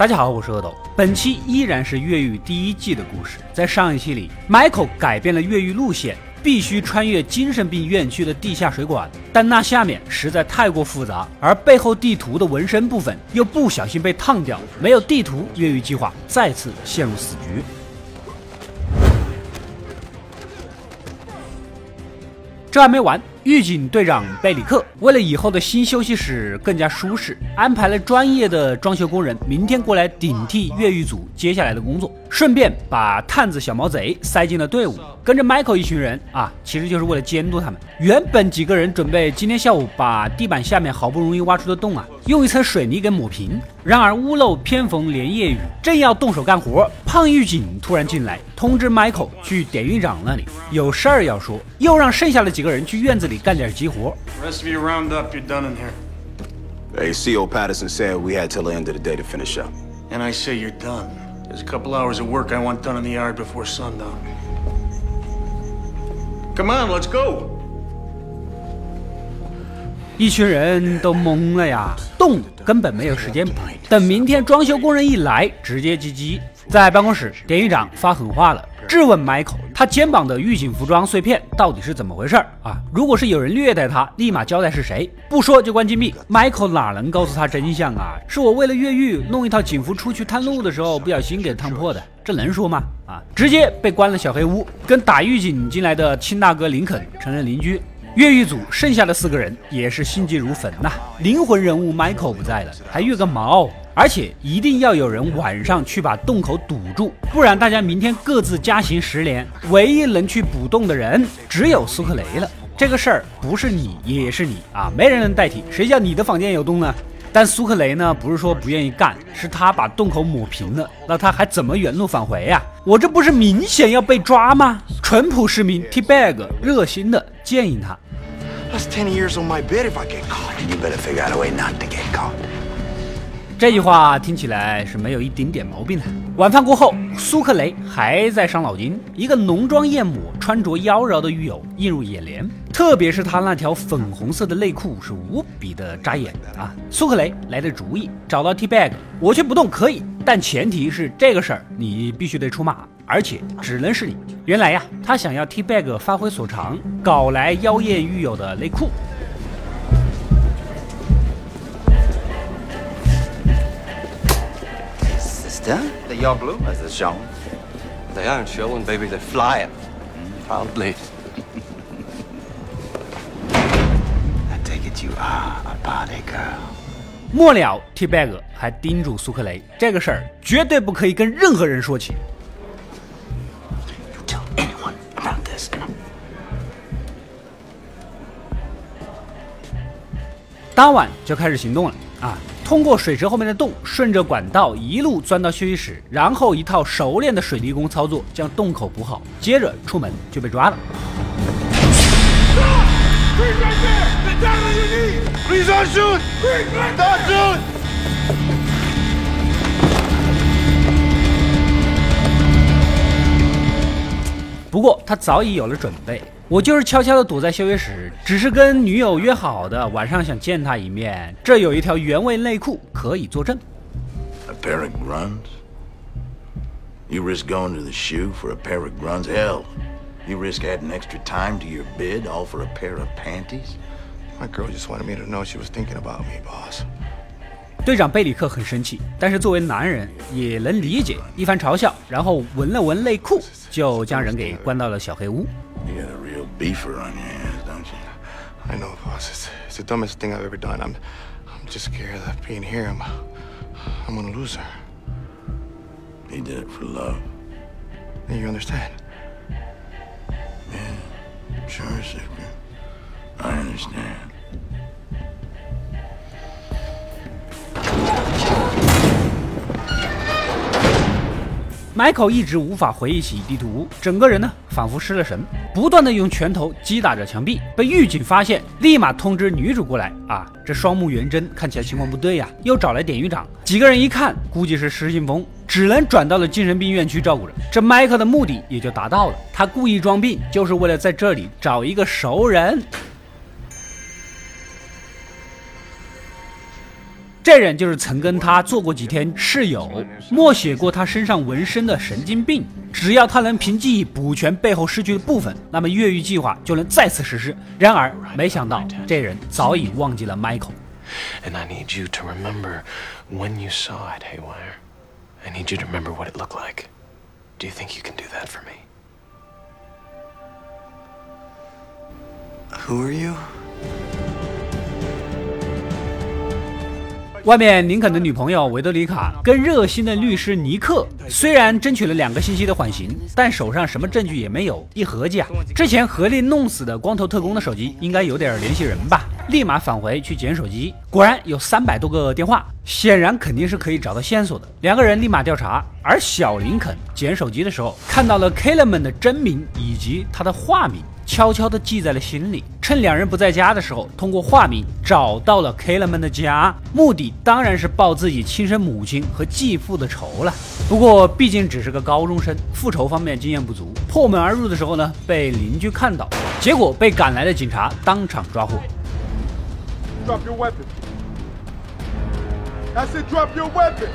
大家好，我是阿斗，本期依然是越狱第一季的故事。在上一期里，Michael 改变了越狱路线，必须穿越精神病院区的地下水管，但那下面实在太过复杂，而背后地图的纹身部分又不小心被烫掉，没有地图，越狱计划再次陷入死局。这还没完，狱警队长贝里克为了以后的新休息室更加舒适，安排了专业的装修工人明天过来顶替越狱组接下来的工作，顺便把探子小毛贼塞进了队伍，跟着 Michael 一群人啊，其实就是为了监督他们。原本几个人准备今天下午把地板下面好不容易挖出的洞啊，用一层水泥给抹平。然而屋漏偏逢连夜雨，正要动手干活，胖狱警突然进来通知 Michael 去典狱长那里有事儿要说，又让剩下的几个人去院子里干点急活。Rest of you round up, you're done in here. Hey, CO Patterson said we had till the end of the day to finish up. And I say you're done. There's a couple hours of work I want done in the yard before sundown. Come on, let's go. 一群人都懵了呀，洞根本没有时间补，等明天装修工人一来，直接击机。在办公室，典狱长发狠话了，质问 Michael，他肩膀的狱警服装碎片到底是怎么回事儿啊？如果是有人虐待他，立马交代是谁，不说就关禁闭。Michael 哪能告诉他真相啊？是我为了越狱弄一套警服出去探路的时候不小心给烫破的，这能说吗？啊，直接被关了小黑屋，跟打狱警进来的亲大哥林肯成了邻居。越狱组剩下的四个人也是心急如焚呐，灵魂人物迈克不在了，还越个毛！而且一定要有人晚上去把洞口堵住，不然大家明天各自加刑十年。唯一能去补洞的人只有苏克雷了。这个事儿不是你也是你啊，没人能代替。谁叫你的房间有洞呢？但苏克雷呢，不是说不愿意干，是他把洞口抹平了，那他还怎么原路返回呀？我这不是明显要被抓吗？淳朴市民 T Bag 热心的建议他。That's ten years on my bed if I get caught. You better figure out a way not to get caught. 这句话听起来是没有一丁点毛病的。晚饭过后，苏克雷还在伤脑筋。一个浓妆艳抹、穿着妖娆的狱友映入眼帘，特别是他那条粉红色的内裤是无比的扎眼的啊！苏克雷来的主意，找到 T Bag，我去不动可以，但前提是这个事儿你必须得出马，而且只能是你。原来呀，他想要 T Bag 发挥所长，搞来妖艳狱友的内裤。Sister, the your blue as the shown. They aren't showing, baby. They're flying. Proudly. I take it you are a party girl. 末了，T Bag 还叮嘱苏克雷，这个事儿绝对不可以跟任何人说起。You tell anyone about this. 当晚就开始行动了啊！通过水池后面的洞，顺着管道一路钻到休息室，然后一套熟练的水泥工操作将洞口补好，接着出门就被抓了。不过他早已有了准备，我就是悄悄地躲在休息室，只是跟女友约好的，晚上想见她一面。这有一条原味内裤可以作证。A pair of grunts? You risk going to the shoe for a pair of grunts? Hell, you risk adding extra time to your bid all for a pair of panties? My girl just wanted me to know she was thinking about me, boss. 队长贝里克很生气，但是作为男人也能理解，一番嘲笑，然后闻了闻内裤，就将人给关到了小黑屋。 You got a real beefer on your hands, don't you? I know, boss. It's, it's the dumbest thing I've ever done. I'm, I'm just scared that being here, I'm, I'm gonna lose her. He did it for love. And you understand? Sure, Secret. I understand. ，Michael 一直无法回忆起地图，整个人呢仿佛失了神，不断的用拳头击打着墙壁。被狱警发现，立马通知女主过来。啊，这双目圆睁，看起来情况不对呀、又找来典狱长。几个人一看，估计是失心疯，只能转到了精神病院去照顾着。这 Michael 的目的也就达到了，他故意装病，就是为了在这里找一个熟人。这人就是曾跟他做过几天室友、默写过他身上纹身的神经病。只要他能凭记忆补全背后失去的部分，那么越狱计划就能再次实施。然而，没想到这人早已忘记了 Michael。And I need you to remember when you saw it, Haywire. I need you to remember what it looked like. Do you think you can do that for me? Who are you? 外面林肯的女朋友维多里卡跟热心的律师尼克虽然争取了两个星期的缓刑，但手上什么证据也没有。一合计啊，之前合力弄死的光头特工的手机应该有点联系人吧？立马返回去捡手机，果然有三百多个电话，显然肯定是可以找到线索的。两个人立马调查，而小林肯捡手机的时候看到了 k i l l e m a n 的真名以及他的化名。悄悄地记在了心里，趁两人不在家的时候，通过化名找到了 k a l e m a n 的家，目的当然是报自己亲生母亲和继父的仇了。不过毕竟只是个高中生，复仇方面经验不足，破门而入的时候呢，被邻居看到，结果被赶来的警察当场抓获。Drop your weapon. I said drop your weapon.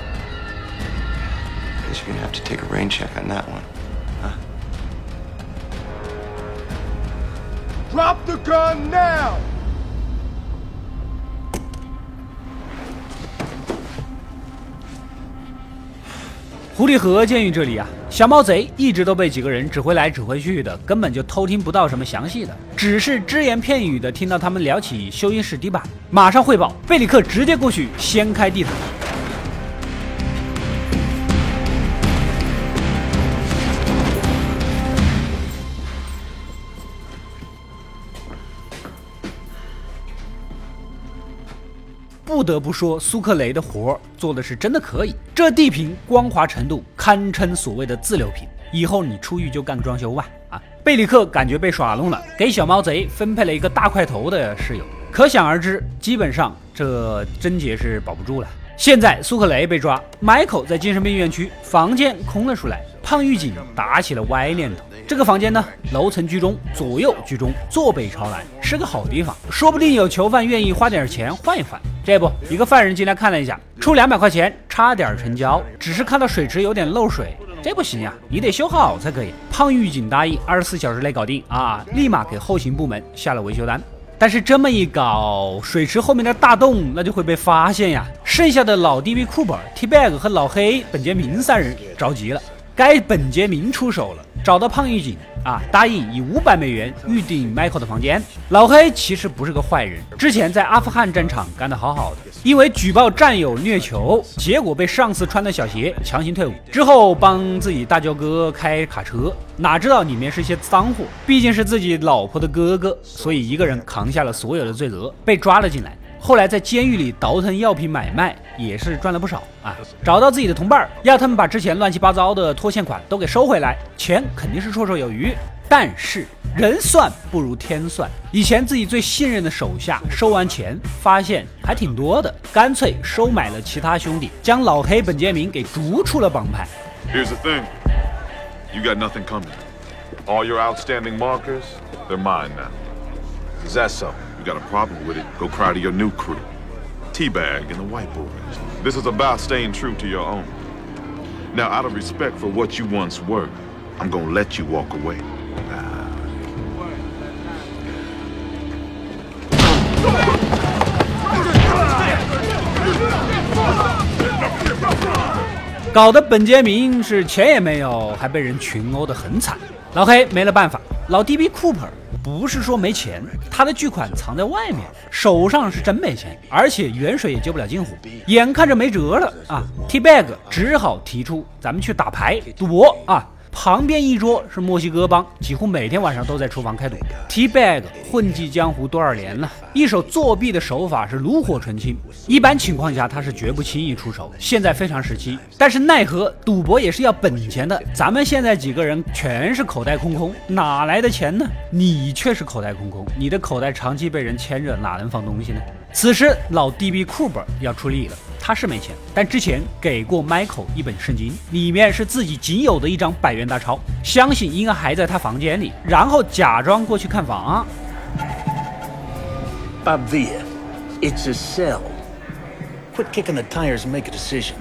Guess you're gonna have to take a rain check on that one. Drop the gun now! 狐狸河监狱这里啊，小毛贼一直都被几个人指挥来指挥去的，根本就偷听不到什么详细的，只是只言片语的听到他们聊起休息室地板，马上汇报，贝里克直接过去掀开地毯。不得不说，苏克雷的活做的是真的可以。这地坪光滑程度堪称所谓的自流平。以后你出狱就干装修吧。啊，贝里克感觉被耍弄了，给小毛贼分配了一个大块头的室友。可想而知，基本上这贞洁是保不住了。现在苏克雷被抓，Michael 在精神病院区，房间空了出来。胖狱警打起了歪念头。这个房间呢，楼层居中，左右居中，坐北朝南，是个好地方。说不定有囚犯愿意花点钱换一换。这不，一个犯人进来看了一下，出两百块钱，差点成交。只是看到水池有点漏水，这不行呀，你得修好才可以。胖狱警答应二十四小时内搞定啊，立马给后勤部门下了维修单。但是这么一搞，水池后面的大洞那就会被发现呀。剩下的老 DB 库本、T-Bag 和老黑本杰明三人着急了，该本杰明出手了。找到胖狱警啊，答应以五百美元预定 Michael 的房间。老黑其实不是个坏人，之前在阿富汗战场干得好好的，因为举报战友虐囚，结果被上司穿的小鞋强行退伍。之后帮自己大舅哥开卡车，哪知道里面是些脏货，毕竟是自己老婆的哥哥，所以一个人扛下了所有的罪责，被抓了进来。后来在监狱里倒腾药品买卖，也是赚了不少啊！找到自己的同伴，要他们把之前乱七八糟的拖欠款都给收回来，钱肯定是绰绰有余。但是人算不如天算，以前自己最信任的手下收完钱，发现还挺多的，干脆收买了其他兄弟，将老黑本杰明给逐出了帮派。Here's the thing. You got nothing coming. All your outstanding markers, they're mine now. Is that so? got a problem with it, go cry to your new crew. Teabag and the white boys. This is about staying true to your own. Now, out of respect for what you once were, I'm gonna let you walk away. 搞得本杰明是钱也没有，还被人群殴的很惨。老黑没了办法，老 DB Cooper 不是说没钱，他的巨款藏在外面，手上是真没钱，而且远水也救不了近火，眼看着没辙了啊！T-Bag 只好提出咱们去打牌赌博啊。旁边一桌是墨西哥帮，几乎每天晚上都在厨房开赌。T-Bag 混迹江湖多少年了，一手作弊的手法是炉火纯青。一般情况下他是绝不轻易出手，现在非常时期。但是奈何赌博也是要本钱的，咱们现在几个人全是口袋空空，哪来的钱呢？你却是口袋空空，你的口袋长期被人牵着，哪能放东西呢？此时老 DB 库珀要出力了。他是没钱，但之前给过 Michael 一本圣经，里面是自己仅有的一张百元大钞，相信应该还在他房间里，然后假装过去看房。Bob Villa, it's a cell. Quit kicking the tires and make a decision.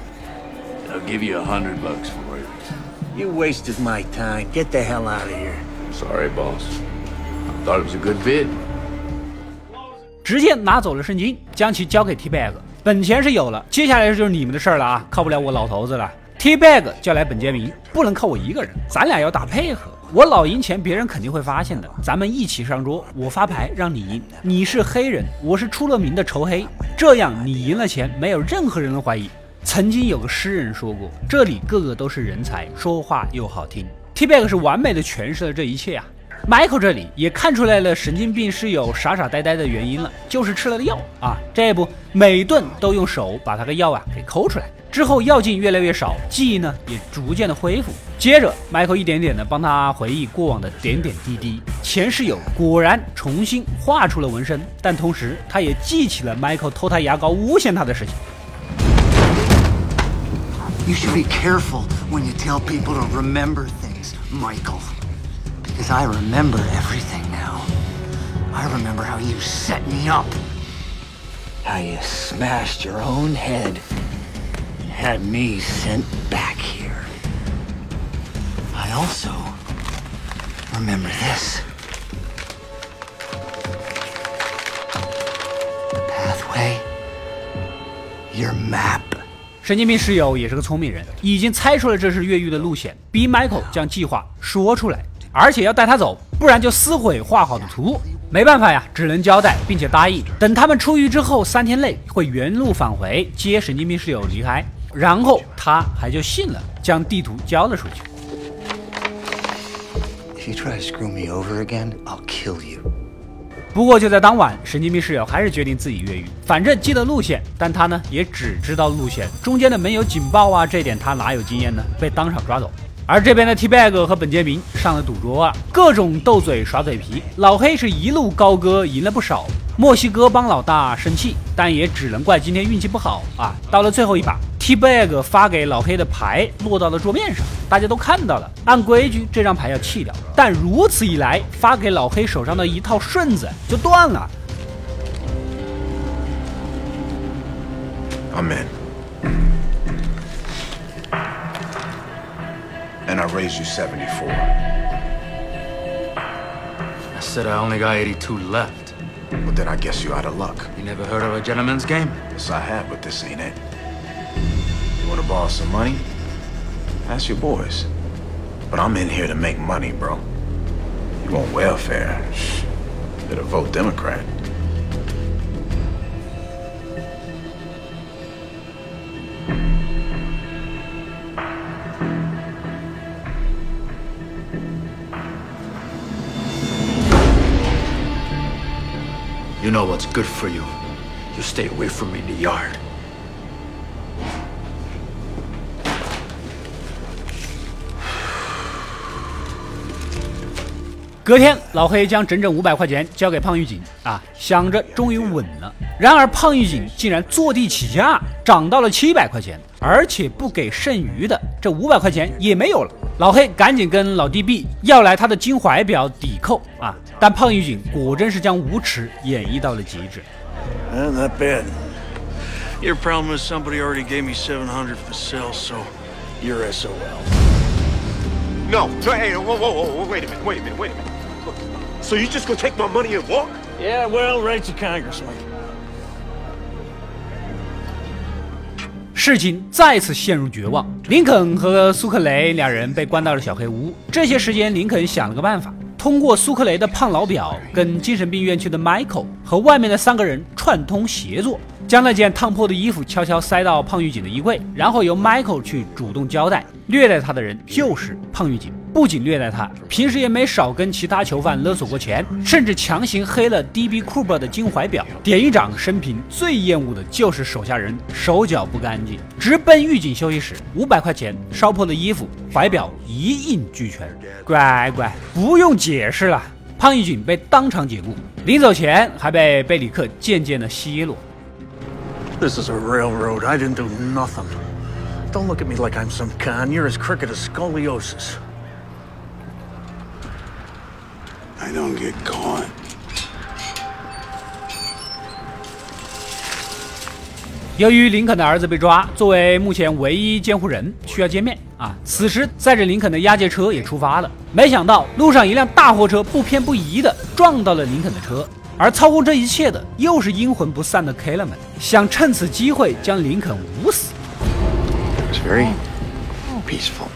I'll give you a hundred bucks for it. You wasted my time. Get the hell out of here. Sorry, boss. I Thought it was a good bid. 直接拿走了圣经，将其交给 T Bag。本钱是有了，接下来就是你们的事儿了啊，靠不了我老头子了。T Bag 叫来本杰明，不能靠我一个人，咱俩要打配合。我老赢钱，别人肯定会发现的。咱们一起上桌，我发牌让你赢。你是黑人，我是出了名的仇黑，这样你赢了钱，没有任何人能怀疑。曾经有个诗人说过，这里个个都是人才，说话又好听。T Bag 是完美的诠释了这一切啊。Michael 这里也看出来了神经病室友傻傻呆呆的原因了，就是吃了药啊。这不，每顿都用手把他的药啊给抠出来。之后药劲越来越少，记忆呢也逐渐的恢复。接着，Michael 一点点的帮他回忆过往的点点滴滴。前室友果然重新画出了纹身，但同时他也记起了 Michael 偷他牙膏诬陷他的事情。You should be careful when you tell people to remember things, Michael. Because I remember everything now. I remember how you set me up. How you smashed your own head and had me sent back here. I also remember this. The pathway. Your map. 神经病室友也是个聪明人，已经猜出了这是越狱的路线，逼 Michael 将计划说出来， 而且要带他走，不然就撕毁画好的图。没办法呀，只能交代，并且答应等他们出狱之后三天内会原路返回接神经病室友离开。然后他还就信了，将地图交了出去。If you try to screw me over again, I'll kill you. 不过就在当晚，神经病室友还是决定自己越狱，反正记得路线，但他呢也只知道路线，中间的没有警报啊，这点他哪有经验呢？被当场抓走。而这边的 T Bag 和本杰明上了赌桌啊，各种斗嘴耍嘴皮，老黑是一路高歌，赢了不少。墨西哥帮老大生气，但也只能怪今天运气不好啊。到了最后一把，T Bag 发给老黑的牌落到了桌面上，大家都看到了。按规矩，这张牌要弃掉，但如此一来，发给老黑手上的一套顺子就断了。I'm And I raised you 74. I said I only got 82 left. But then I guess you're out of luck. You never heard of a gentleman's game? Yes, I have, but this ain't it. You wanna borrow some money? Ask your boys. But I'm in here to make money, bro. You want welfare? Better vote Democrat. Know what's good for you. You stay away from me in the yard. 隔天，老黑将整整五百块钱交给胖狱警啊，想着终于稳了。然而胖狱警竟然坐地起价，涨到了七百块钱，而且不给剩余的，这五百块钱也没有了。老黑赶紧跟老弟 B 要来他的金怀表抵扣啊，但胖狱警果真是将无耻演绎到了极致。Uh, not bad. Your problem is somebody already gave me 700 for sale, so you're SOL. No, hey, whoa, whoa, whoa, wait a minute, wait a minute, wait a minute. Look, so you just gonna take my money and walk? Yeah, well, right to Congressman. 事情再次陷入绝望，林肯和苏克雷两人被关到了小黑屋。这些时间，林肯想了个办法，通过苏克雷的胖老表跟精神病院区的 Michael 和外面的三个人串通协作，将那件烫破的衣服悄悄塞到胖狱警的衣柜，然后由 Michael 去主动交代，虐待他的人就是胖狱警。不仅虐待他，平时也没少跟其他囚犯勒索过钱，甚至强行黑了 DB Cooper 的金怀表。典狱长生平最厌恶的就是手下人手脚不干净，直奔狱警休息室，五百块钱、烧破的衣服、怀表一应俱全。乖乖，不用解释了。胖狱警被当场解雇，临走前还被贝里克渐渐的奚落。This is a railroad. I didn't do nothing. Don't look at me like I'm some con. You're as crooked as scoliosis. I don't get caught. 由于林肯的儿子被抓，作为目前唯一监护人，需要见面啊。此时载着林肯的押解车也出发了，没想到路上一辆大货车不偏不倚的撞到了林肯的车，而操控这一切的又是阴魂不散的 K 了们，想趁此机会将林肯捂死。It was very peaceful.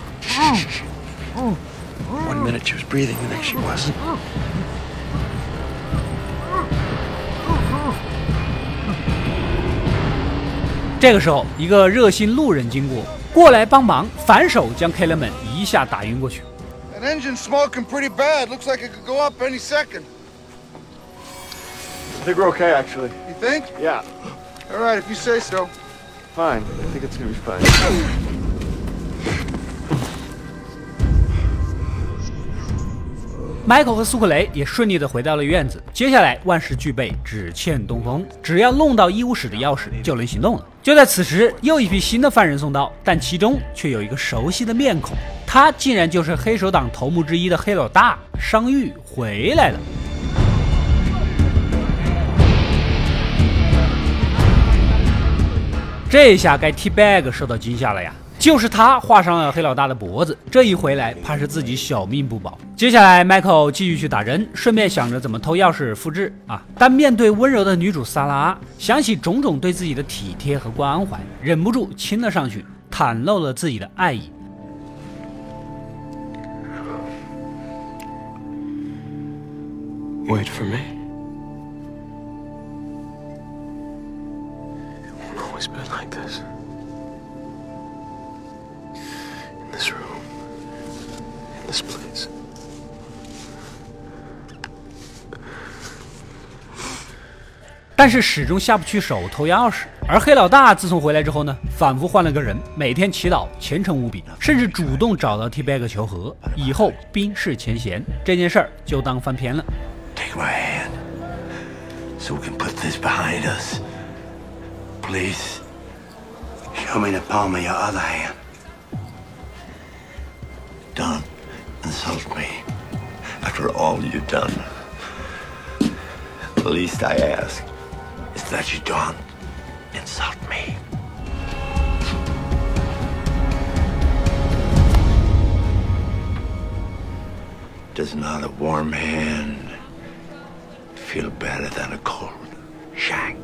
One minute she was breathing, the next she wasn't. 这个时候，一个热心路人经过，过来帮忙，反手将 K 了们一下打晕过去。That engine's smoking pretty bad. Looks like it could go up any second. I think we're okay, actually. You think? Yeah. All right, if you say so. Fine. I think it's gonna be fine. Michael 和苏克雷也顺利的回到了院子。接下来万事俱备，只欠东风，只要弄到医务室的钥匙就能行动了。就在此时，又一批新的犯人送到，但其中却有一个熟悉的面孔，他竟然就是黑手党头目之一的黑老大商玉回来了。这下该 T Bag 受到惊吓了呀！就是他划伤了黑老大的脖子，这一回来怕是自己小命不保。接下来，Michael 继续去打人，顺便想着怎么偷钥匙复制啊。但面对温柔的女主萨拉，想起种种对自己的体贴和关怀，忍不住亲了上去，袒露了自己的爱意。Wait for me. It's be like this. This room. This place. 但是始终下不去手偷钥匙。而黑老大自从回来之后呢，仿佛换了个人，每天祈祷虔诚无比，甚至主动找到 T Bag 求和，以后冰释前嫌，这件事儿就当翻篇了。Take my hand. So we can put this behind us. Please. Show me the palm of your other hand. Don't insult me. After all you've done. The least I ask is that you don't insult me. Does not a warm hand feel better than a cold shank?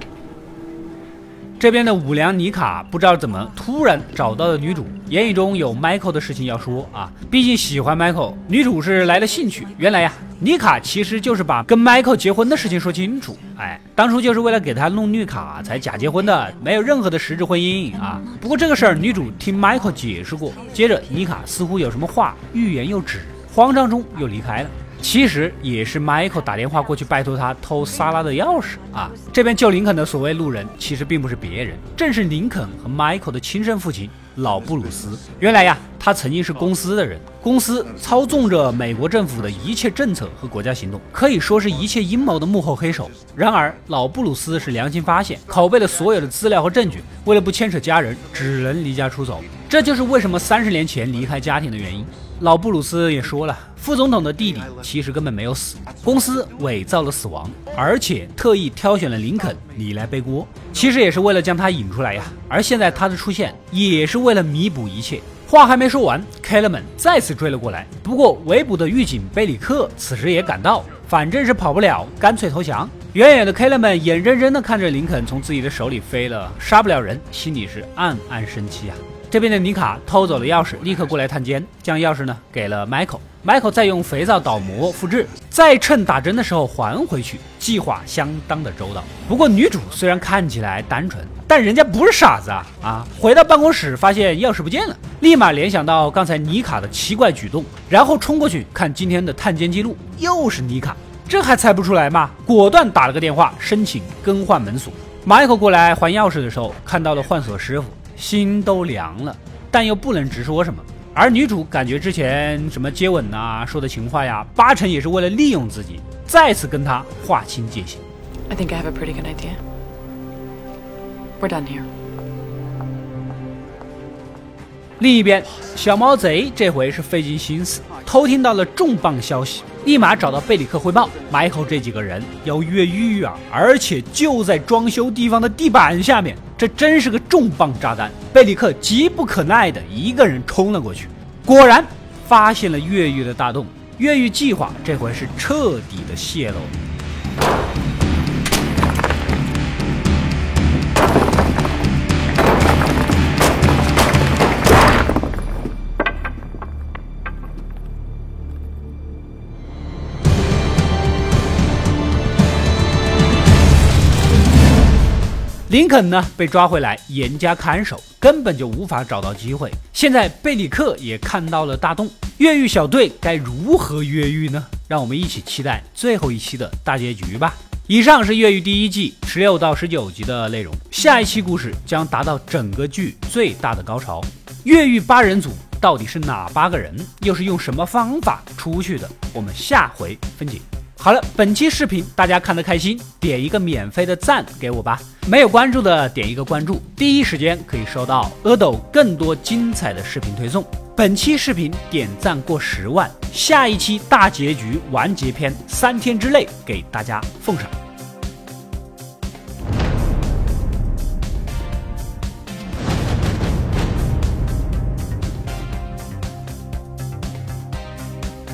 这边的五良妮卡不知道怎么突然找到了女主，言语中有 Michael 的事情要说啊，毕竟喜欢 Michael，女主是来了兴趣。原来呀， 妮卡其实就是把跟 Michael 结婚的事情说清楚，哎，当初就是为了给他弄绿卡才假结婚的，没有任何的实质婚姻啊。不过这个事儿女主听 Michael 解释过，接着妮卡似乎有什么话欲言又止，慌张中又离开了。其实也是 Michael 打电话过去拜托他偷萨拉的钥匙啊。这边救林肯的所谓路人，其实并不是别人，正是林肯和 Michael 的亲生父亲老布鲁斯。原来呀，他曾经是公司的人，公司操纵着美国政府的一切政策和国家行动，可以说是一切阴谋的幕后黑手。然而，老布鲁斯是良心发现，拷贝了所有的资料和证据，为了不牵扯家人，只能离家出走。这就是为什么三十年前离开家庭的原因。老布鲁斯也说了，副总统的弟弟其实根本没有死，公司伪造了死亡，而且特意挑选了林肯你来背锅，其实也是为了将他引出来呀。而现在他的出现，也是为了弥补一切。话还没说完 k e l l e m a n 再次追了过来，不过围捕的狱警贝里克此时也赶到，反正是跑不了，干脆投降。远远的 k e l l e m a n 眼睁睁地看着林肯从自己的手里飞了，杀不了人，心里是暗暗生气啊。这边的妮卡偷走了钥匙，立刻过来探监，将钥匙呢给了 Michael。Michael 再用肥皂倒模复制，再趁打针的时候还回去，计划相当的周到。不过女主虽然看起来单纯，但人家不是傻子啊！啊，回到办公室发现钥匙不见了，立马联想到刚才妮卡的奇怪举动，然后冲过去看今天的探监记录，又是妮卡，这还猜不出来吗？果断打了个电话申请更换门锁。Michael 过来还钥匙的时候，看到了换锁师傅。心都凉了，但又不能直说什么。而女主感觉之前什么接吻呐、说的情话呀，八成也是为了利用自己，再次跟他划清界限。I think I have a pretty good idea. We're done here. 另一边，小毛贼这回是费尽心思，偷听到了重磅消息，立马找到贝里克汇报，Michael 这几个人要越狱啊，而且就在装修地方的地板下面。这真是个重磅炸弹。贝里克急不可耐的一个人冲了过去，果然发现了越狱的大洞。越狱计划这回是彻底的泄露。林肯呢被抓回来，严加看守，根本就无法找到机会。现在贝里克也看到了大洞，越狱小队该如何越狱呢？让我们一起期待最后一期的大结局吧。以上是越狱第一季十六到十九集的内容，下一期故事将达到整个剧最大的高潮。越狱八人组到底是哪八个人？又是用什么方法出去的？我们下回分解。好了，本期视频大家看得开心，点一个免费的赞给我吧。没有关注的点一个关注，第一时间可以收到阿斗更多精彩的视频推送。本期视频点赞过十万，下一期大结局完结篇三天之内给大家奉上。